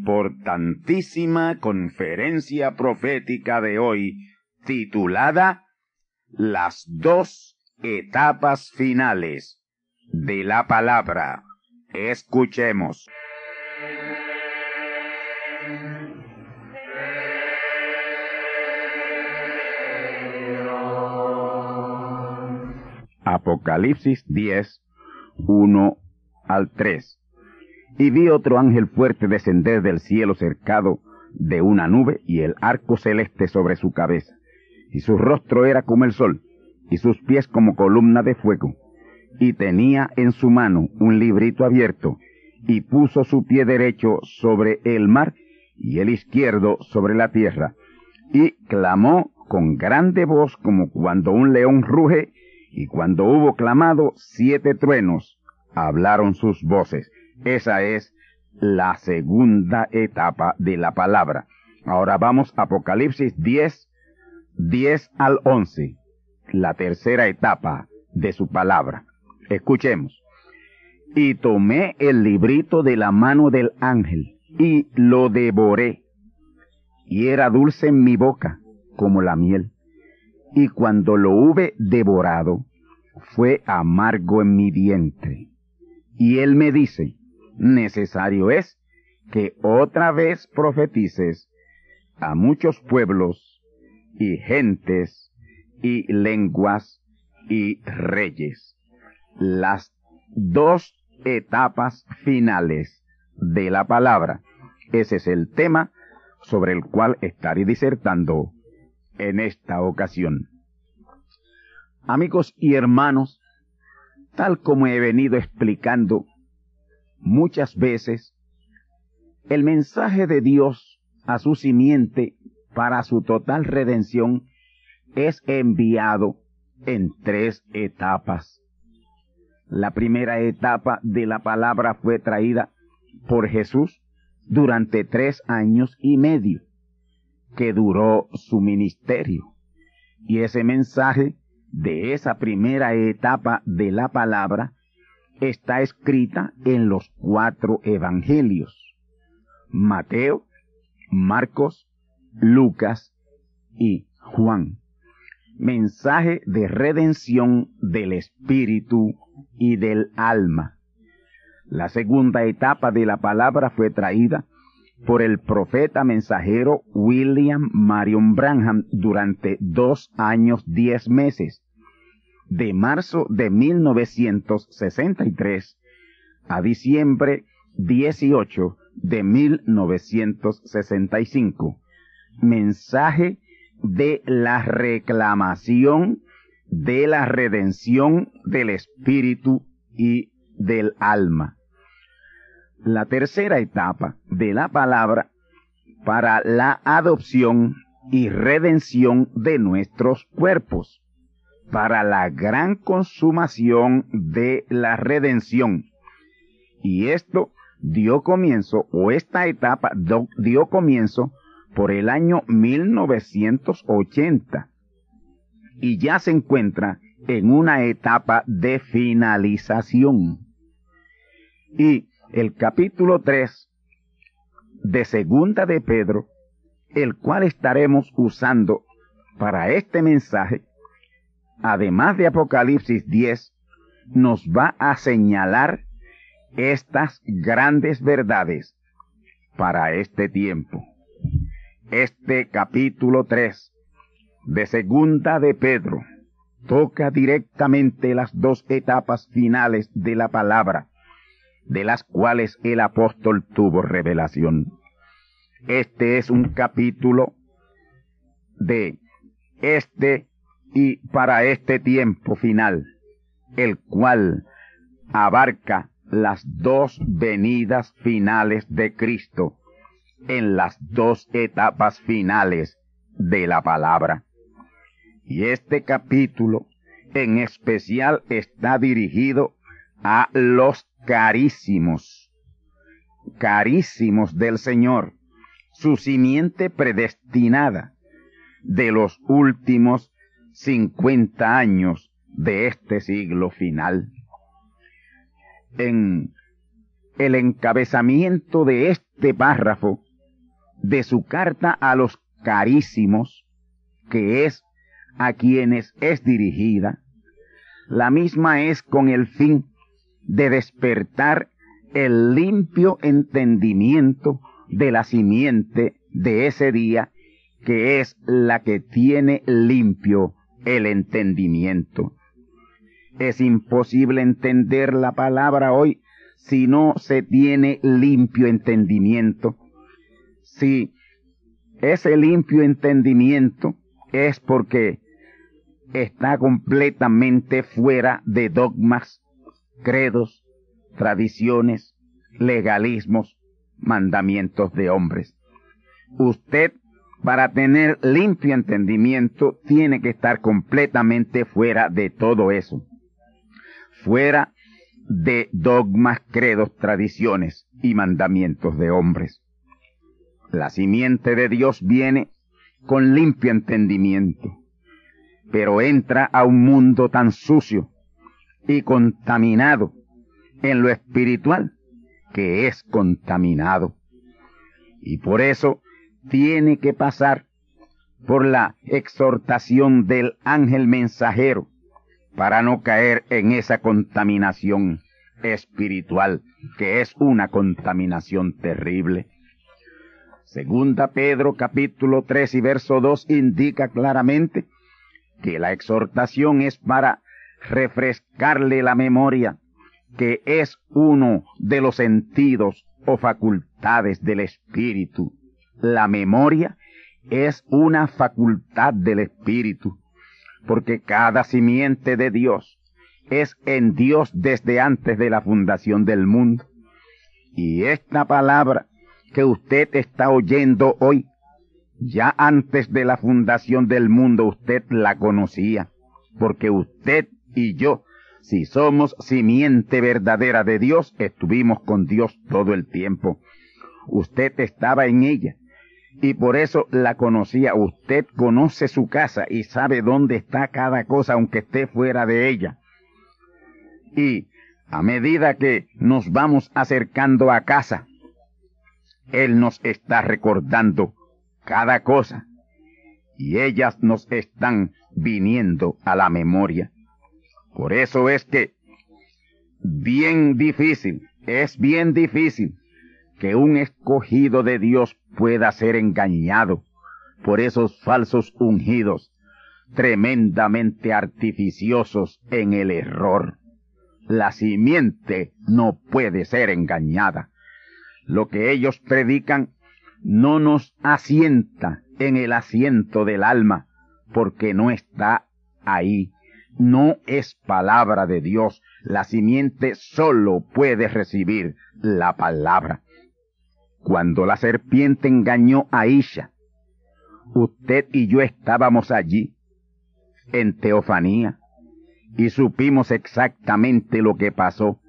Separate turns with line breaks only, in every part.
Importantísima conferencia profética de hoy titulada Las dos etapas finales de la palabra. Escuchemos. Apocalipsis 10, 1 al 3. Y vi otro ángel fuerte descender del cielo cercado de una nube y el arco celeste sobre su cabeza. Y su rostro era como el sol, y sus pies como columna de fuego. Y tenía en su mano un librito abierto, y puso su pie derecho sobre el mar y el izquierdo sobre la tierra. Y clamó con grande voz como cuando un león ruge, y cuando hubo clamado siete truenos, hablaron sus voces. Esa es la segunda etapa de la palabra. Ahora vamos a Apocalipsis 10, 10 al 11, la tercera etapa de su palabra. Escuchemos. Y tomé el librito de la mano del ángel y lo devoré. Y era dulce en mi boca como la miel. Y cuando lo hube devorado, fue amargo en mi vientre. Y él me dice, necesario es que otra vez profetices a muchos pueblos y gentes y lenguas y reyes. Las dos etapas finales de la palabra. Ese es el tema sobre el cual estaré disertando en esta ocasión. Amigos y hermanos, tal como he venido explicando muchas veces, el mensaje de Dios a su simiente para su total redención es enviado en tres etapas. La primera etapa de la palabra fue traída por Jesús durante tres años y medio que duró su ministerio. Y ese mensaje de esa primera etapa de la palabra está escrita en los cuatro evangelios. Mateo, Marcos, Lucas y Juan. Mensaje de redención del espíritu y del alma. La segunda etapa de la palabra fue traída por el profeta mensajero William Marion Branham durante dos años diez meses, de marzo de 1963 a diciembre 18 de 1965. Mensaje de la reclamación de la redención del espíritu y del alma. La tercera etapa de la palabra para la adopción y redención de nuestros cuerpos, para la gran consumación de la redención. Y esto dio comienzo, o esta etapa dio comienzo por el año 1980 y ya se encuentra en una etapa de finalización. Y el capítulo 3 de Segunda de Pedro, el cual estaremos usando para este mensaje, además de Apocalipsis 10, nos va a señalar estas grandes verdades para este tiempo. Este capítulo 3 de Segunda de Pedro toca directamente las dos etapas finales de la palabra, de las cuales el apóstol tuvo revelación. Este es un capítulo de este y para este tiempo final, el cual abarca las dos venidas finales de Cristo en las dos etapas finales de la palabra. Y este capítulo en especial está dirigido a los carísimos, carísimos del Señor, su simiente predestinada de los últimos cincuenta años de este siglo final. En el encabezamiento de este párrafo de su carta a los carísimos, que es a quienes es dirigida, la misma es con el fin de despertar el limpio entendimiento de la simiente de ese día, que es la que tiene limpio el entendimiento. Es imposible entender la palabra hoy si no se tiene limpio entendimiento. Si ese limpio entendimiento es porque está completamente fuera de dogmas, credos, tradiciones, legalismos, mandamientos de hombres. Usted, para tener limpio entendimiento, tiene que estar completamente fuera de todo eso. Fuera de dogmas, credos, tradiciones y mandamientos de hombres. La simiente de Dios viene con limpio entendimiento, pero entra a un mundo tan sucio y contaminado en lo espiritual que es contaminado. Y por eso tiene que pasar por la exhortación del ángel mensajero para no caer en esa contaminación espiritual que es una contaminación terrible. Segunda Pedro capítulo 3 y verso 2 indica claramente que la exhortación es para refrescarle la memoria, que es uno de los sentidos o facultades del espíritu. La memoria es una facultad del espíritu, porque cada simiente de Dios es en Dios desde antes de la fundación del mundo. Y esta palabra que usted está oyendo hoy, ya antes de la fundación del mundo usted la conocía, porque usted y yo, si somos simiente verdadera de Dios, estuvimos con Dios todo el tiempo. Usted estaba en ella y por eso la conocía. Usted conoce su casa y sabe dónde está cada cosa aunque esté fuera de ella. Y a medida que nos vamos acercando a casa, él nos está recordando cada cosa y ellas nos están viniendo a la memoria. Por eso es que bien difícil, es bien difícil que un escogido de Dios pueda ser engañado por esos falsos ungidos tremendamente artificiosos en el error. La simiente no puede ser engañada lo que ellos predican no nos asienta en el asiento del alma, porque no está ahí no es palabra de Dios. La simiente solo puede recibir la palabra. Cuando la serpiente engañó a Isha, usted y yo estábamos allí, en Teofanía, y supimos exactamente lo que pasó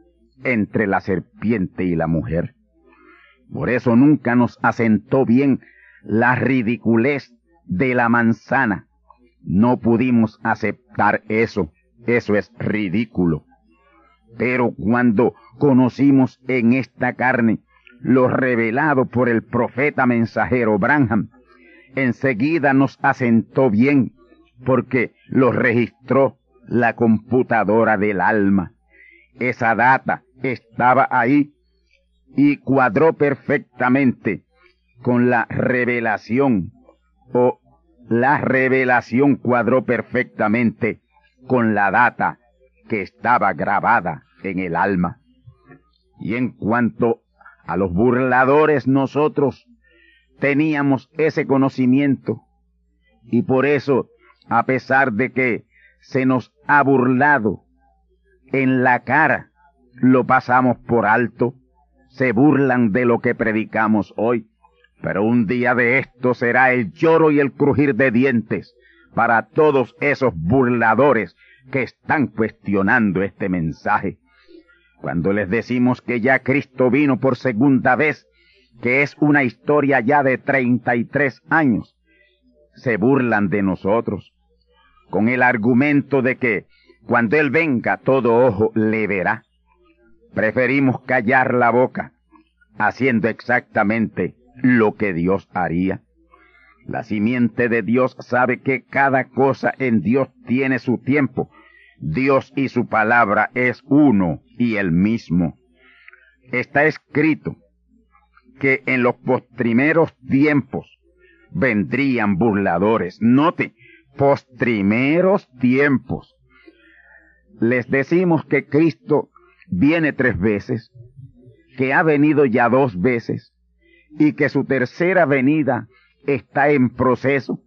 entre la serpiente y la mujer. Por eso nunca nos asentó bien la ridiculez de la manzana. No pudimos aceptar eso. Eso es ridículo. Pero cuando conocimos en esta carne lo revelado por el profeta mensajero Branham, enseguida nos asentó bien porque lo registró la computadora del alma. Esa data estaba ahí y cuadró perfectamente con la revelación o la revelación cuadró perfectamente con la data que estaba grabada en el alma. Y en cuanto a los burladores nosotros teníamos ese conocimiento. Y por eso, a pesar de que se nos ha burlado en la cara, lo pasamos por alto, se burlan de lo que predicamos hoy, pero un día de esto será el lloro y el crujir de dientes para todos esos burladores que están cuestionando este mensaje. Cuando les decimos que ya Cristo vino por segunda vez, que es una historia ya de treinta y tres años, se burlan de nosotros, con el argumento de que cuando Él venga todo ojo le verá. Preferimos callar la boca, haciendo exactamente lo que Dios haría. La simiente de Dios sabe que cada cosa en Dios tiene su tiempo. Dios y su palabra es uno y el mismo. Está escrito que en los postrimeros tiempos vendrían burladores. Note, postrimeros tiempos. Les decimos que Cristo viene tres veces, que ha venido ya dos veces y que su tercera venida está en proceso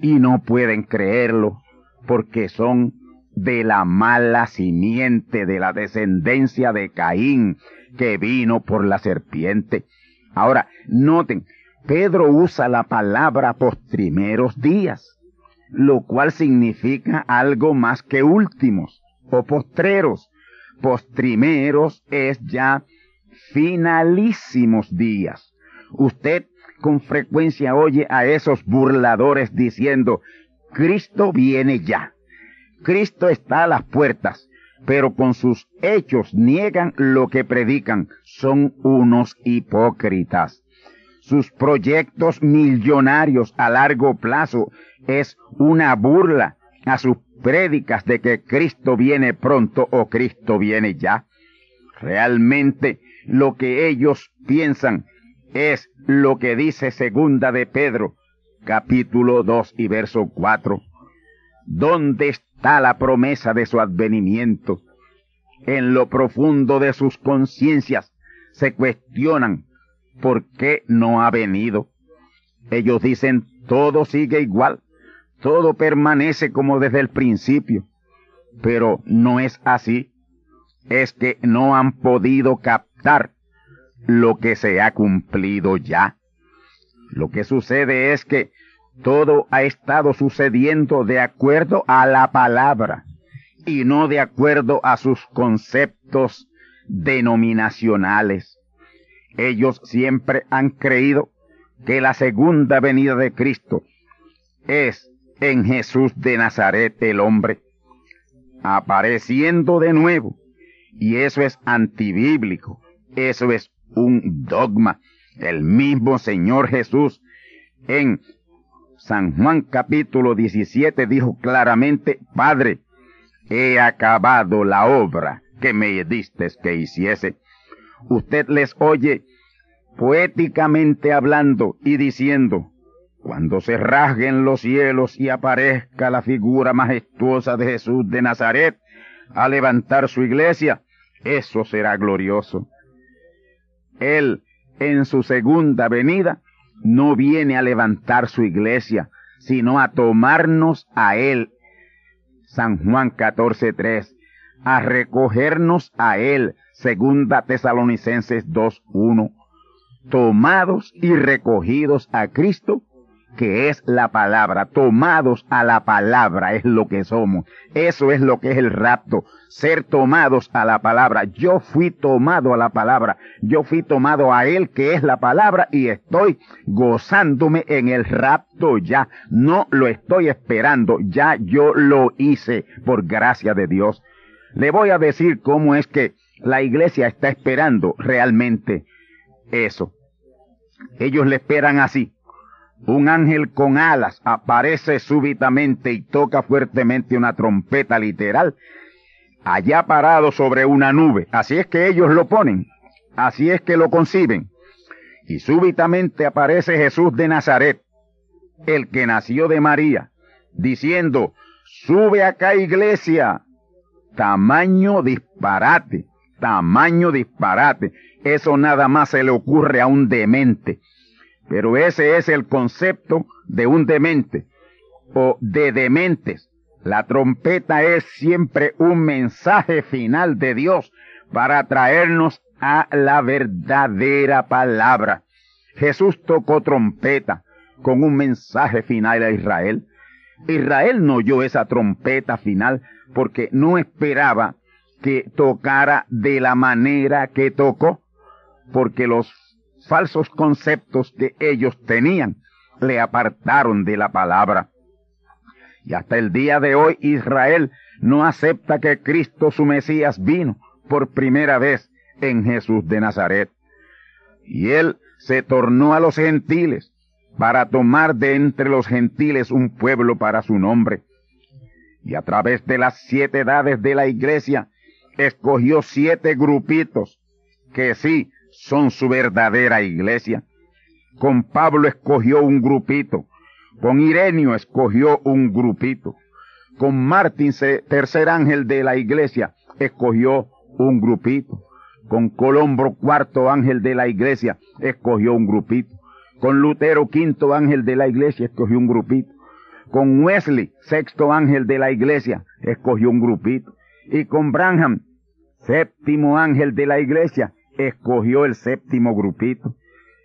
y no pueden creerlo porque son de la mala simiente de la descendencia de Caín que vino por la serpiente. Ahora, noten, Pedro usa la palabra postrimeros días, lo cual significa algo más que últimos o postreros. Postrimeros es ya finalísimos días. Usted con frecuencia oye a esos burladores diciendo, Cristo viene ya. Cristo está a las puertas, pero con sus hechos niegan lo que predican. Son unos hipócritas. Sus proyectos millonarios a largo plazo es una burla a sus prédicas de que Cristo viene pronto o Cristo viene ya. Realmente lo que ellos piensan es lo que dice segunda de Pedro, capítulo 2 y verso 4. ¿Dónde está la promesa de su advenimiento? En lo profundo de sus conciencias se cuestionan por qué no ha venido. Ellos dicen todo sigue igual, todo permanece como desde el principio, pero no es así. Es que no han podido captar lo que se ha cumplido ya. Lo que sucede es que todo ha estado sucediendo de acuerdo a la palabra y no de acuerdo a sus conceptos denominacionales. Ellos siempre han creído que la segunda venida de Cristo es en Jesús de Nazaret el hombre, apareciendo de nuevo. Y eso es antibíblico, eso es un dogma. El mismo Señor Jesús en San Juan capítulo 17 dijo claramente, Padre, he acabado la obra que me diste que hiciese. Usted les oye poéticamente hablando y diciendo, cuando se rasguen los cielos y aparezca la figura majestuosa de Jesús de Nazaret a levantar su iglesia, eso será glorioso. Él, en su segunda venida, no viene a levantar su iglesia, sino a tomarnos a Él, San Juan 14.3, a recogernos a Él, segunda Tesalonicenses 2.1, tomados y recogidos a Cristo que es la palabra, tomados a la palabra es lo que somos. Eso es lo que es el rapto, ser tomados a la palabra. Yo fui tomado a la palabra, yo fui tomado a Él que es la palabra y estoy gozándome en el rapto ya. No lo estoy esperando, ya yo lo hice por gracia de Dios. Le voy a decir cómo es que la iglesia está esperando realmente eso. Ellos le esperan así un ángel con alas aparece súbitamente y toca fuertemente una trompeta literal, allá parado sobre una nube. Así es que ellos lo ponen, así es que lo conciben. Y súbitamente aparece Jesús de Nazaret, el que nació de María, diciendo, sube acá iglesia, tamaño disparate, tamaño disparate. Eso nada más se le ocurre a un demente. Pero ese es el concepto de un demente o de dementes. La trompeta es siempre un mensaje final de Dios para traernos a la verdadera palabra. Jesús tocó trompeta con un mensaje final a Israel. Israel no oyó esa trompeta final porque no esperaba que tocara de la manera que tocó, porque los falsos conceptos que ellos tenían le apartaron de la palabra. Y hasta el día de hoy Israel no acepta que Cristo su Mesías vino por primera vez en Jesús de Nazaret. Y él se tornó a los gentiles para tomar de entre los gentiles un pueblo para su nombre. Y a través de las siete edades de la iglesia, escogió siete grupitos que sí son su verdadera iglesia. Con Pablo escogió un grupito, con Irenio escogió un grupito, con Martín, tercer ángel de la iglesia, escogió un grupito, con Colombro, cuarto ángel de la iglesia, escogió un grupito, con Lutero, quinto ángel de la iglesia, escogió un grupito, con Wesley, sexto ángel de la iglesia, escogió un grupito, y con Branham, séptimo ángel de la iglesia, escogió el séptimo grupito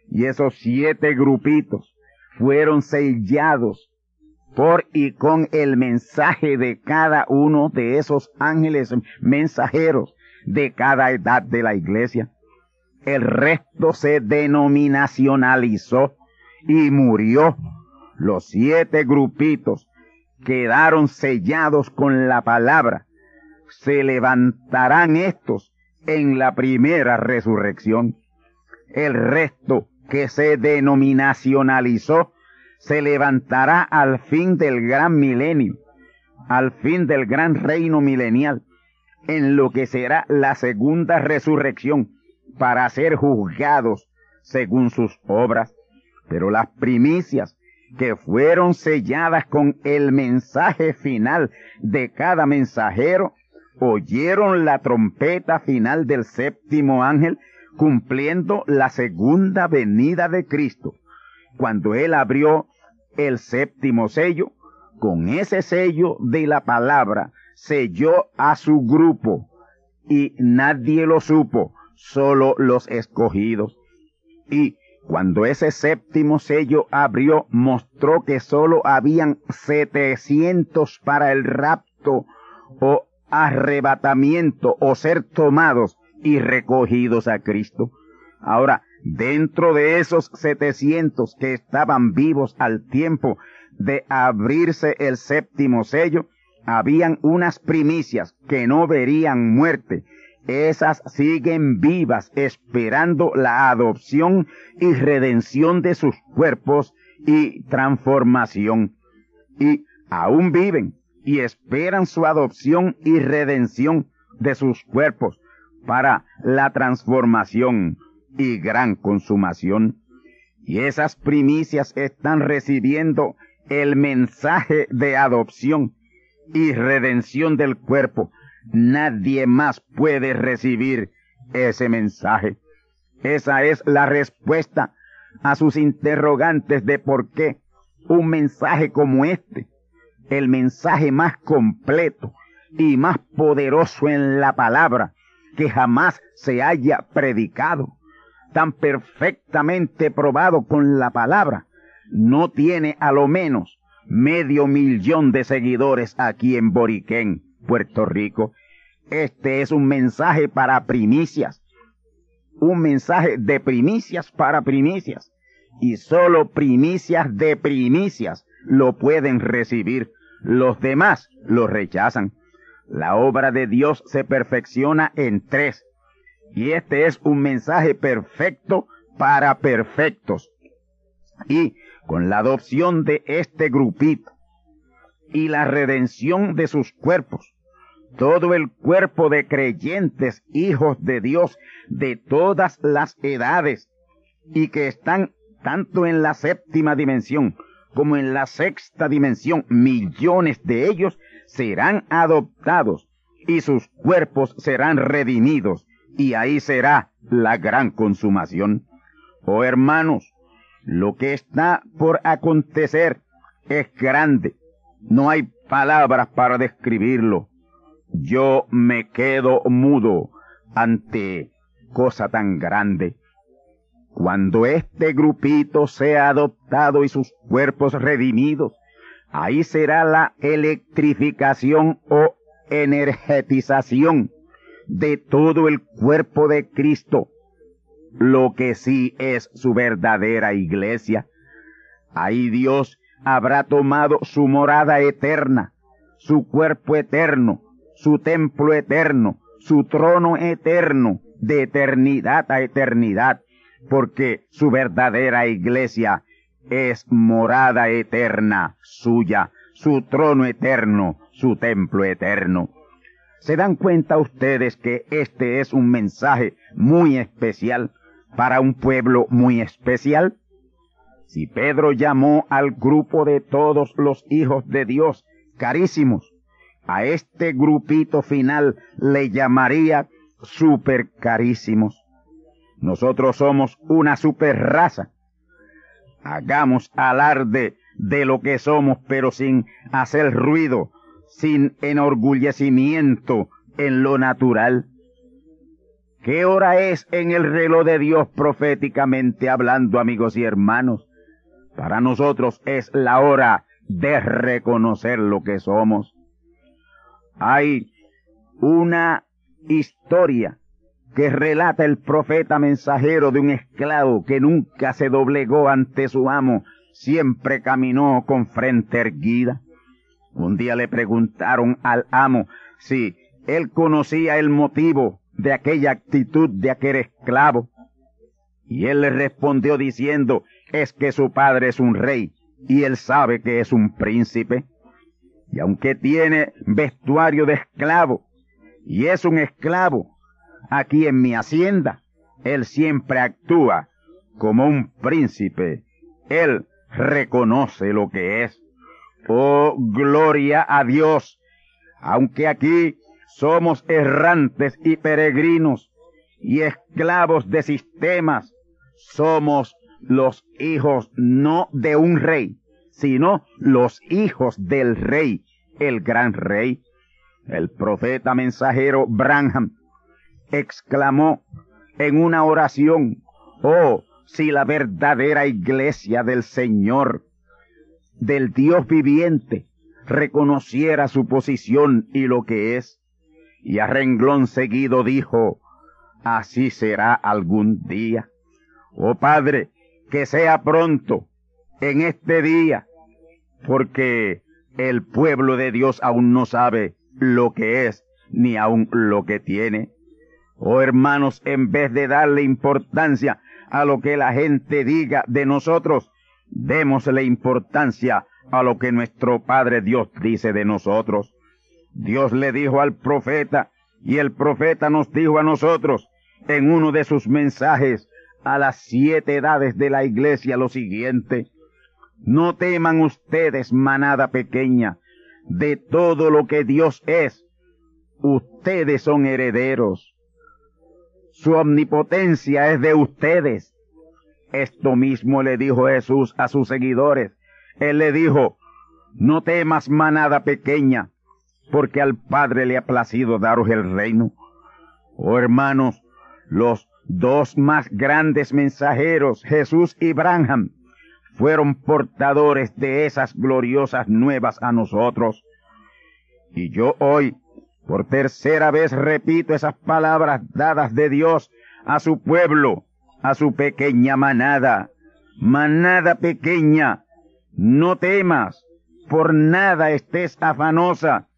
y esos siete grupitos fueron sellados por y con el mensaje de cada uno de esos ángeles mensajeros de cada edad de la iglesia. El resto se denominacionalizó y murió. Los siete grupitos quedaron sellados con la palabra. Se levantarán estos en la primera resurrección. El resto que se denominacionalizó se levantará al fin del gran milenio, al fin del gran reino milenial, en lo que será la segunda resurrección, para ser juzgados según sus obras. Pero las primicias que fueron selladas con el mensaje final de cada mensajero oyeron la trompeta final del séptimo ángel cumpliendo la segunda venida de Cristo. Cuando él abrió el séptimo sello, con ese sello de la palabra selló a su grupo y nadie lo supo, solo los escogidos. Y cuando ese séptimo sello abrió, mostró que solo habían setecientos para el rapto o arrebatamiento o ser tomados y recogidos a Cristo. Ahora, dentro de esos setecientos que estaban vivos al tiempo de abrirse el séptimo sello, habían unas primicias que no verían muerte. Esas siguen vivas esperando la adopción y redención de sus cuerpos y transformación. Y aún viven y esperan su adopción y redención de sus cuerpos para la transformación y gran consumación. Y esas primicias están recibiendo el mensaje de adopción y redención del cuerpo. Nadie más puede recibir ese mensaje. Esa es la respuesta a sus interrogantes de por qué un mensaje como este el mensaje más completo y más poderoso en la palabra que jamás se haya predicado, tan perfectamente probado con la palabra, no tiene a lo menos medio millón de seguidores aquí en Boriquén, Puerto Rico. Este es un mensaje para primicias, un mensaje de primicias para primicias, y solo primicias de primicias lo pueden recibir, los demás lo rechazan. La obra de Dios se perfecciona en tres. Y este es un mensaje perfecto para perfectos. Y con la adopción de este grupito y la redención de sus cuerpos, todo el cuerpo de creyentes hijos de Dios de todas las edades y que están tanto en la séptima dimensión como en la sexta dimensión, millones de ellos serán adoptados y sus cuerpos serán redimidos y ahí será la gran consumación. Oh hermanos, lo que está por acontecer es grande. No hay palabras para describirlo. Yo me quedo mudo ante cosa tan grande. Cuando este grupito sea adoptado y sus cuerpos redimidos, Ahí será la electrificación o energetización de todo el cuerpo de Cristo, lo que sí es su verdadera iglesia. Ahí Dios habrá tomado su morada eterna, su cuerpo eterno, su templo eterno, su trono eterno, de eternidad a eternidad, porque su verdadera iglesia es morada eterna suya, su trono eterno, su templo eterno. ¿Se dan cuenta ustedes que este es un mensaje muy especial para un pueblo muy especial? Si Pedro llamó al grupo de todos los hijos de Dios carísimos, a este grupito final le llamaría super carísimos. Nosotros somos una super raza Hagamos alarde de lo que somos, pero sin hacer ruido, sin enorgullecimiento en lo natural. ¿Qué hora es en el reloj de Dios proféticamente hablando, amigos y hermanos? Para nosotros es la hora de reconocer lo que somos. Hay una historia que relata el profeta mensajero de un esclavo que nunca se doblegó ante su amo, siempre caminó con frente erguida. Un día le preguntaron al amo si él conocía el motivo de aquella actitud de aquel esclavo. Y él le respondió diciendo, es que su padre es un rey y él sabe que es un príncipe. Y aunque tiene vestuario de esclavo y es un esclavo, aquí en mi hacienda, él siempre actúa como un príncipe. Él reconoce lo que es. Oh, gloria a Dios. Aunque aquí somos errantes y peregrinos y esclavos de sistemas, somos los hijos no de un rey, sino los hijos del rey, el gran rey. El profeta mensajero Branham exclamó en una oración, oh, si la verdadera iglesia del Señor, del Dios viviente, reconociera su posición y lo que es, y a renglón seguido dijo, así será algún día. Oh Padre, que sea pronto en este día, porque el pueblo de Dios aún no sabe lo que es ni aún lo que tiene. Oh hermanos, en vez de darle importancia a lo que la gente diga de nosotros, démosle importancia a lo que nuestro Padre Dios dice de nosotros. Dios le dijo al profeta y el profeta nos dijo a nosotros en uno de sus mensajes a las siete edades de la iglesia lo siguiente. No teman ustedes, manada pequeña, de todo lo que Dios es. Ustedes son herederos su omnipotencia es de ustedes. Esto mismo le dijo Jesús a sus seguidores. Él le dijo, no temas manada pequeña, porque al Padre le ha placido daros el reino. Oh hermanos, los dos más grandes mensajeros, Jesús y Branham, fueron portadores de esas gloriosas nuevas a nosotros. Y yo hoy, por tercera vez, repito esas palabras dadas de Dios a su pueblo, a su pequeña manada. Manada pequeña, no temas, por nada estés afanosa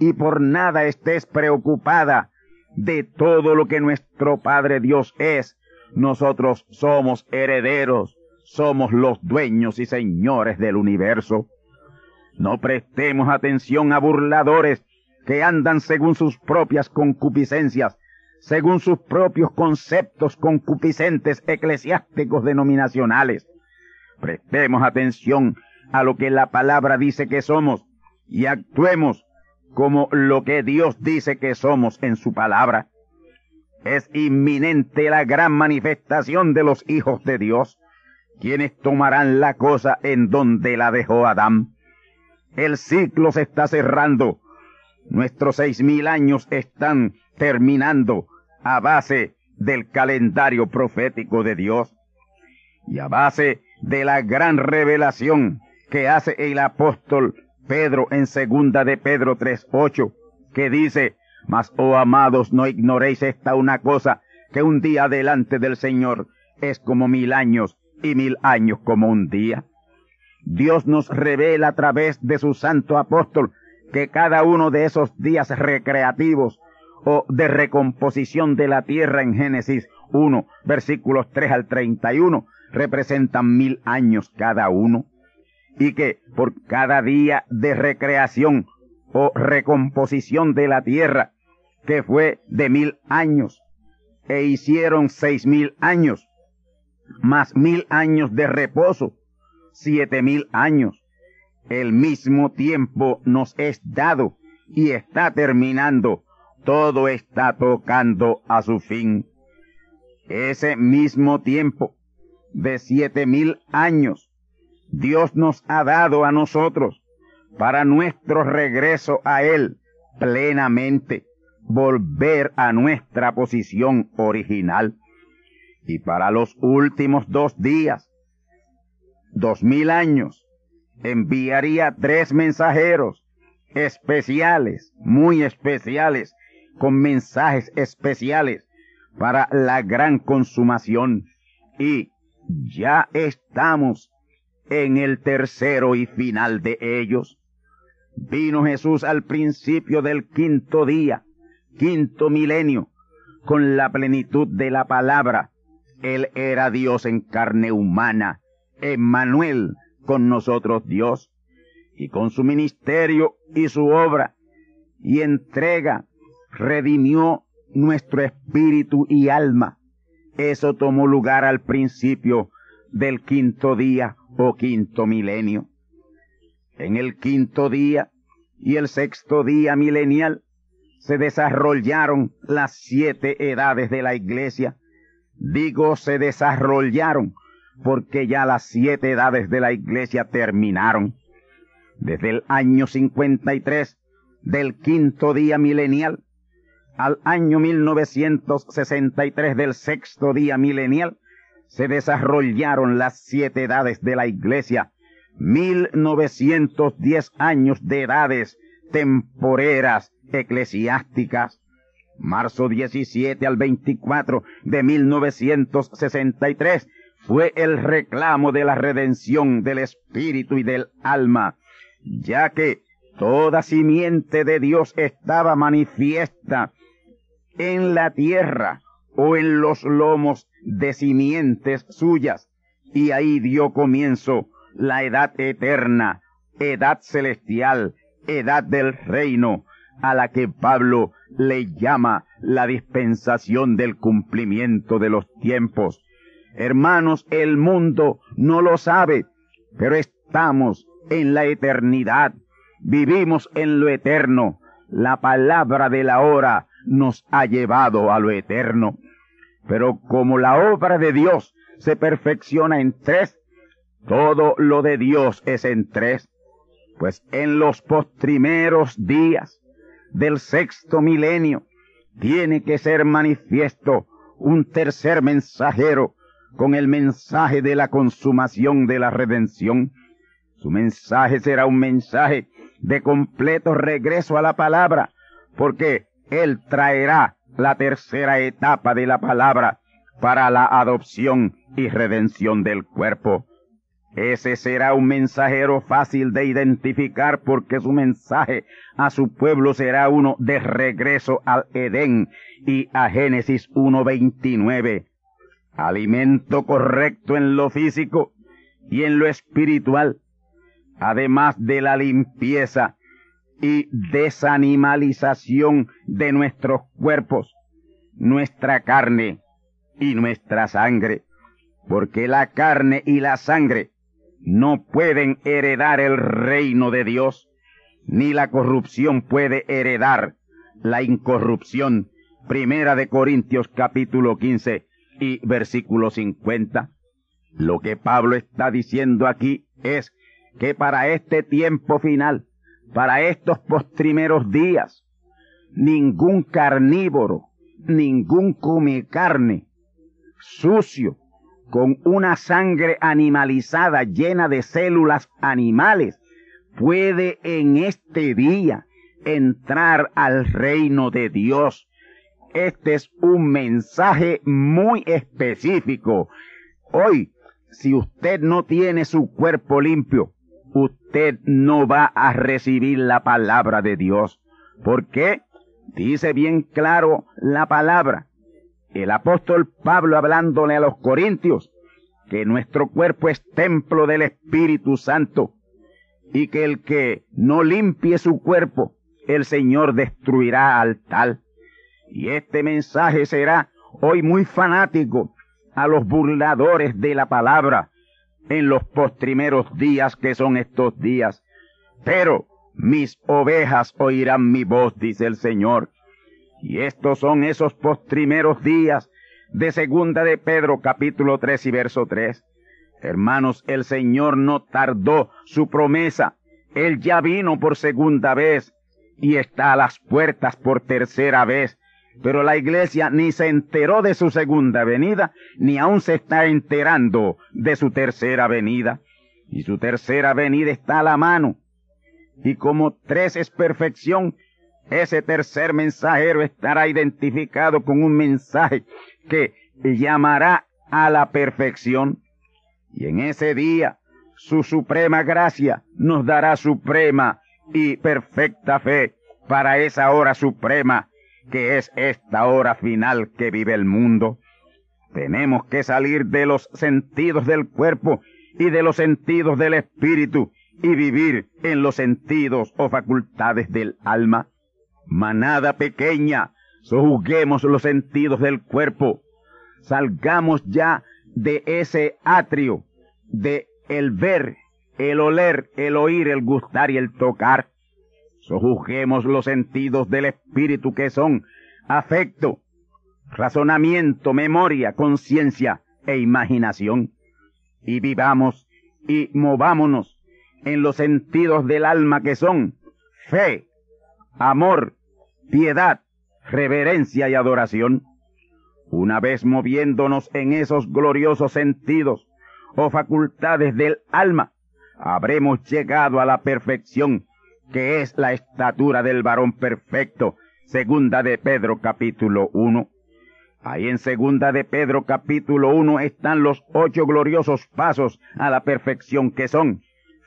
y por nada estés preocupada de todo lo que nuestro Padre Dios es. Nosotros somos herederos, somos los dueños y señores del universo. No prestemos atención a burladores que andan según sus propias concupiscencias, según sus propios conceptos concupiscentes eclesiásticos denominacionales. Prestemos atención a lo que la palabra dice que somos y actuemos como lo que Dios dice que somos en su palabra. Es inminente la gran manifestación de los hijos de Dios, quienes tomarán la cosa en donde la dejó Adán. El ciclo se está cerrando. Nuestros seis mil años están terminando a base del calendario profético de Dios y a base de la gran revelación que hace el apóstol Pedro en segunda de Pedro 3.8, que dice, mas oh amados, no ignoréis esta una cosa, que un día delante del Señor es como mil años y mil años como un día. Dios nos revela a través de su santo apóstol que cada uno de esos días recreativos o de recomposición de la tierra en Génesis 1, versículos 3 al 31, representan mil años cada uno y que por cada día de recreación o recomposición de la tierra, que fue de mil años, e hicieron seis mil años, más mil años de reposo, siete mil años. El mismo tiempo nos es dado y está terminando, todo está tocando a su fin. Ese mismo tiempo de siete mil años Dios nos ha dado a nosotros para nuestro regreso a Él plenamente, volver a nuestra posición original. Y para los últimos dos días, dos mil años, enviaría tres mensajeros especiales, muy especiales, con mensajes especiales para la gran consumación. Y ya estamos en el tercero y final de ellos. Vino Jesús al principio del quinto día, quinto milenio, con la plenitud de la palabra. Él era Dios en carne humana, Emmanuel con nosotros Dios, y con su ministerio y su obra y entrega redimió nuestro espíritu y alma. Eso tomó lugar al principio del quinto día o quinto milenio. En el quinto día y el sexto día milenial se desarrollaron las siete edades de la iglesia. Digo se desarrollaron porque ya las siete edades de la iglesia terminaron. Desde el año 53 del quinto día milenial al año 1963 del sexto día milenial, se desarrollaron las siete edades de la iglesia, mil novecientos diez años de edades temporeras eclesiásticas. Marzo 17 al 24 de 1963 fue el reclamo de la redención del espíritu y del alma, ya que toda simiente de Dios estaba manifiesta en la tierra o en los lomos de simientes suyas, y ahí dio comienzo la edad eterna, edad celestial, edad del reino, a la que Pablo le llama la dispensación del cumplimiento de los tiempos. Hermanos, el mundo no lo sabe, pero estamos en la eternidad, vivimos en lo eterno. La palabra de la hora nos ha llevado a lo eterno. Pero como la obra de Dios se perfecciona en tres, todo lo de Dios es en tres. Pues en los postrimeros días del sexto milenio tiene que ser manifiesto un tercer mensajero con el mensaje de la consumación de la redención. Su mensaje será un mensaje de completo regreso a la palabra, porque Él traerá la tercera etapa de la palabra para la adopción y redención del cuerpo. Ese será un mensajero fácil de identificar porque su mensaje a su pueblo será uno de regreso al Edén y a Génesis 1.29. Alimento correcto en lo físico y en lo espiritual, además de la limpieza y desanimalización de nuestros cuerpos, nuestra carne y nuestra sangre, porque la carne y la sangre no pueden heredar el reino de Dios, ni la corrupción puede heredar la incorrupción. Primera de Corintios capítulo 15 y versículo 50. Lo que Pablo está diciendo aquí es que para este tiempo final, para estos postrimeros días, ningún carnívoro, ningún come carne sucio, con una sangre animalizada llena de células animales, puede en este día entrar al reino de Dios. Este es un mensaje muy específico. Hoy, si usted no tiene su cuerpo limpio, usted no va a recibir la palabra de Dios. ¿Por qué? Dice bien claro la palabra el apóstol Pablo hablándole a los corintios que nuestro cuerpo es templo del Espíritu Santo y que el que no limpie su cuerpo, el Señor destruirá al tal. Y este mensaje será hoy muy fanático a los burladores de la palabra en los postrimeros días que son estos días. Pero mis ovejas oirán mi voz, dice el Señor, y estos son esos postrimeros días de segunda de Pedro capítulo 3 y verso 3. Hermanos, el Señor no tardó su promesa. Él ya vino por segunda vez y está a las puertas por tercera vez. Pero la iglesia ni se enteró de su segunda venida, ni aún se está enterando de su tercera venida. Y su tercera venida está a la mano. Y como tres es perfección, ese tercer mensajero estará identificado con un mensaje que llamará a la perfección. Y en ese día su suprema gracia nos dará suprema y perfecta fe para esa hora suprema que es esta hora final que vive el mundo. Tenemos que salir de los sentidos del cuerpo y de los sentidos del espíritu y vivir en los sentidos o facultades del alma manada pequeña, sojuzguemos los sentidos del cuerpo, salgamos ya de ese atrio de el ver, el oler, el oír, el gustar y el tocar. Sojuzguemos los sentidos del espíritu que son afecto, razonamiento, memoria, conciencia e imaginación. Y vivamos y movámonos en los sentidos del alma que son fe, amor, piedad, reverencia y adoración. Una vez moviéndonos en esos gloriosos sentidos o facultades del alma, habremos llegado a la perfección, que es la estatura del varón perfecto, segunda de Pedro capítulo 1. Ahí en segunda de Pedro capítulo 1 están los ocho gloriosos pasos a la perfección que son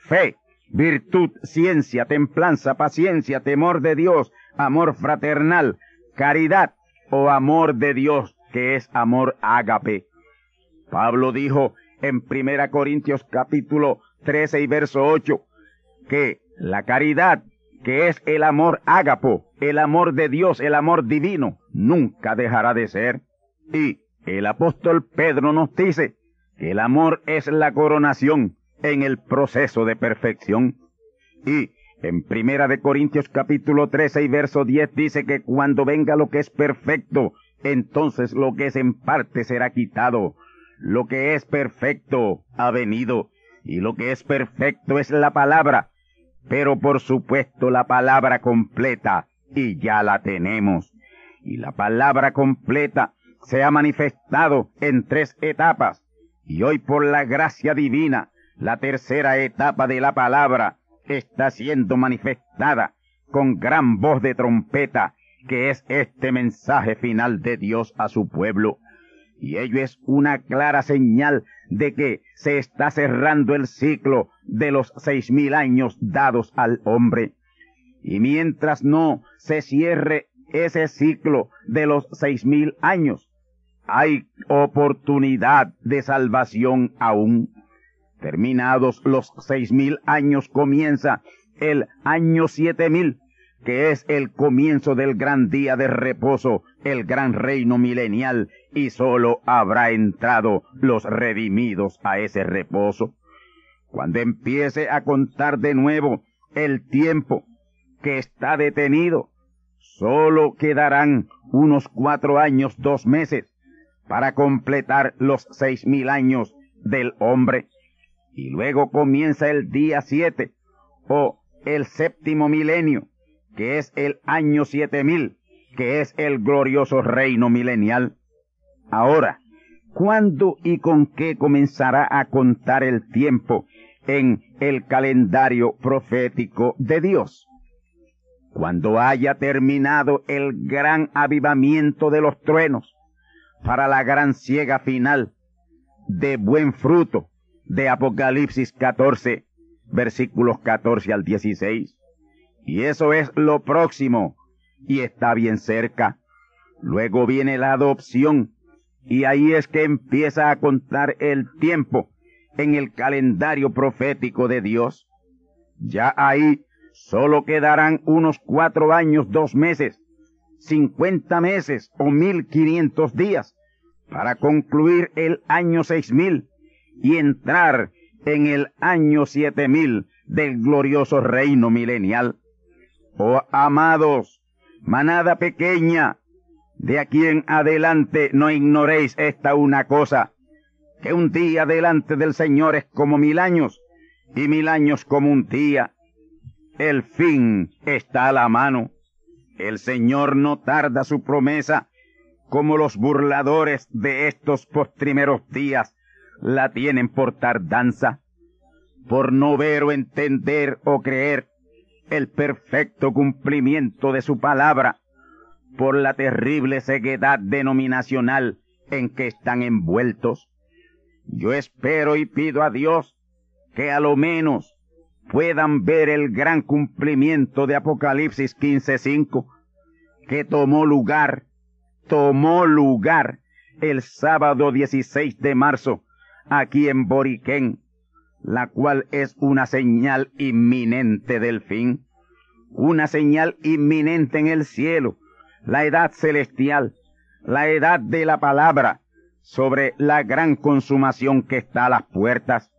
fe, virtud, ciencia, templanza, paciencia, temor de Dios, amor fraternal, caridad o amor de Dios, que es amor ágape. Pablo dijo en Primera Corintios capítulo 13 y verso 8 que la caridad, que es el amor ágapo, el amor de Dios, el amor divino, nunca dejará de ser. Y el apóstol Pedro nos dice que el amor es la coronación en el proceso de perfección. Y en Primera de Corintios capítulo 13 y verso 10 dice que cuando venga lo que es perfecto, entonces lo que es en parte será quitado. Lo que es perfecto ha venido, y lo que es perfecto es la palabra. Pero por supuesto la palabra completa, y ya la tenemos. Y la palabra completa se ha manifestado en tres etapas, y hoy por la gracia divina, la tercera etapa de la palabra está siendo manifestada con gran voz de trompeta, que es este mensaje final de Dios a su pueblo. Y ello es una clara señal de que se está cerrando el ciclo de los seis mil años dados al hombre. Y mientras no se cierre ese ciclo de los seis mil años, hay oportunidad de salvación aún. Terminados los seis mil años comienza el año siete mil, que es el comienzo del gran día de reposo, el gran reino milenial, y sólo habrá entrado los redimidos a ese reposo. Cuando empiece a contar de nuevo el tiempo que está detenido, sólo quedarán unos cuatro años, dos meses, para completar los seis mil años del hombre. Y luego comienza el día siete, o el séptimo milenio, que es el año siete mil, que es el glorioso reino milenial. Ahora, ¿cuándo y con qué comenzará a contar el tiempo en el calendario profético de Dios? Cuando haya terminado el gran avivamiento de los truenos para la gran ciega final de buen fruto de Apocalipsis 14, versículos 14 al 16. Y eso es lo próximo y está bien cerca. Luego viene la adopción y ahí es que empieza a contar el tiempo en el calendario profético de Dios. Ya ahí solo quedarán unos cuatro años, dos meses, cincuenta meses o mil quinientos días para concluir el año seis mil y entrar en el año siete mil del glorioso reino milenial. Oh amados, manada pequeña, de aquí en adelante no ignoréis esta una cosa, que un día delante del Señor es como mil años, y mil años como un día. El fin está a la mano. El Señor no tarda su promesa, como los burladores de estos postrimeros días la tienen por tardanza, por no ver o entender o creer el perfecto cumplimiento de su palabra, por la terrible ceguedad denominacional en que están envueltos. Yo espero y pido a Dios que a lo menos puedan ver el gran cumplimiento de Apocalipsis 15.5, que tomó lugar, tomó lugar el sábado 16 de marzo aquí en Boriquén, la cual es una señal inminente del fin, una señal inminente en el cielo, la edad celestial, la edad de la palabra, sobre la gran consumación que está a las puertas.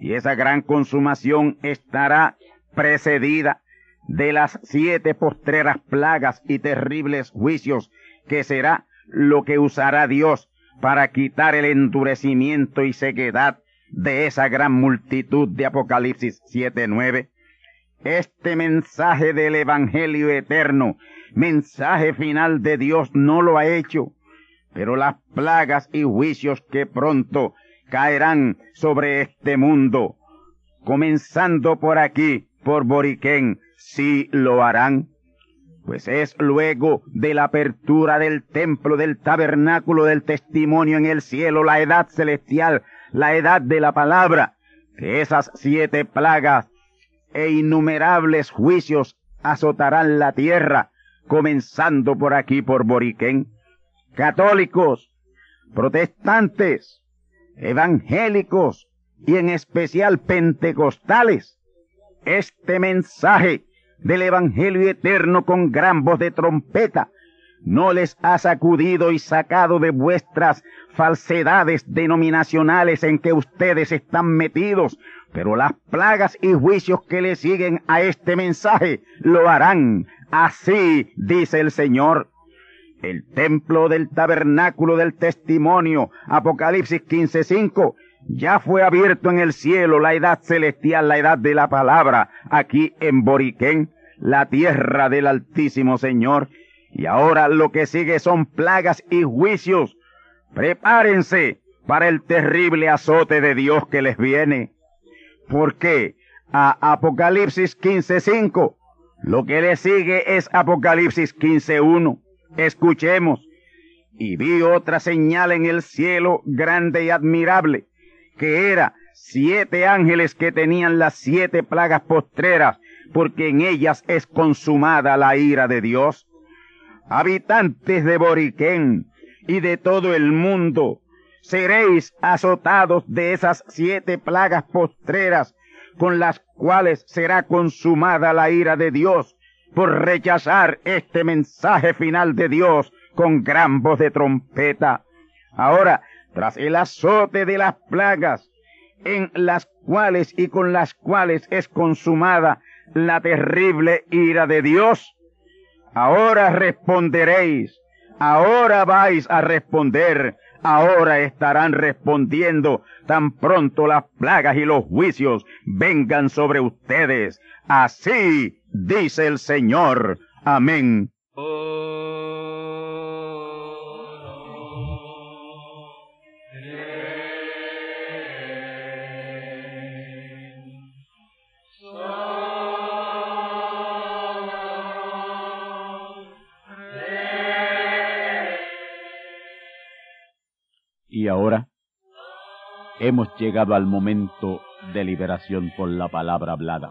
Y esa gran consumación estará precedida de las siete postreras plagas y terribles juicios que será lo que usará Dios para quitar el endurecimiento y sequedad de esa gran multitud de Apocalipsis 7.9. Este mensaje del Evangelio eterno, mensaje final de Dios, no lo ha hecho, pero las plagas y juicios que pronto caerán sobre este mundo, comenzando por aquí, por Boriquén, sí lo harán pues es luego de la apertura del templo, del tabernáculo del testimonio en el cielo, la edad celestial, la edad de la palabra, que esas siete plagas e innumerables juicios azotarán la tierra, comenzando por aquí, por Boriquén. Católicos, protestantes, evangélicos y en especial pentecostales, este mensaje del Evangelio eterno con gran voz de trompeta, no les ha sacudido y sacado de vuestras falsedades denominacionales en que ustedes están metidos, pero las plagas y juicios que le siguen a este mensaje lo harán. Así dice el Señor. El templo del tabernáculo del testimonio, Apocalipsis 15:5, Ya fue abierto en el cielo la edad celestial, la edad de la palabra, aquí en Boriquén, la tierra del Altísimo Señor. Y ahora lo que sigue son plagas y juicios. Prepárense para el terrible azote de Dios que les viene. ¿Por qué? A Apocalipsis 15.5. Lo que le sigue es Apocalipsis 15.1. Escuchemos. Y vi otra señal en el cielo grande y admirable que era siete ángeles que tenían las siete plagas postreras, porque en ellas es consumada la ira de Dios. Habitantes de Boriquén y de todo el mundo, seréis azotados de esas siete plagas postreras, con las cuales será consumada la ira de Dios, por rechazar este mensaje final de Dios con gran voz de trompeta. Ahora, tras el azote de las plagas, en las cuales y con las cuales es consumada la terrible ira de Dios. Ahora responderéis, ahora vais a responder, ahora estarán respondiendo tan pronto las plagas y los juicios vengan sobre ustedes. Así dice el Señor. Amén.
Y ahora hemos llegado al momento de liberación por la palabra hablada.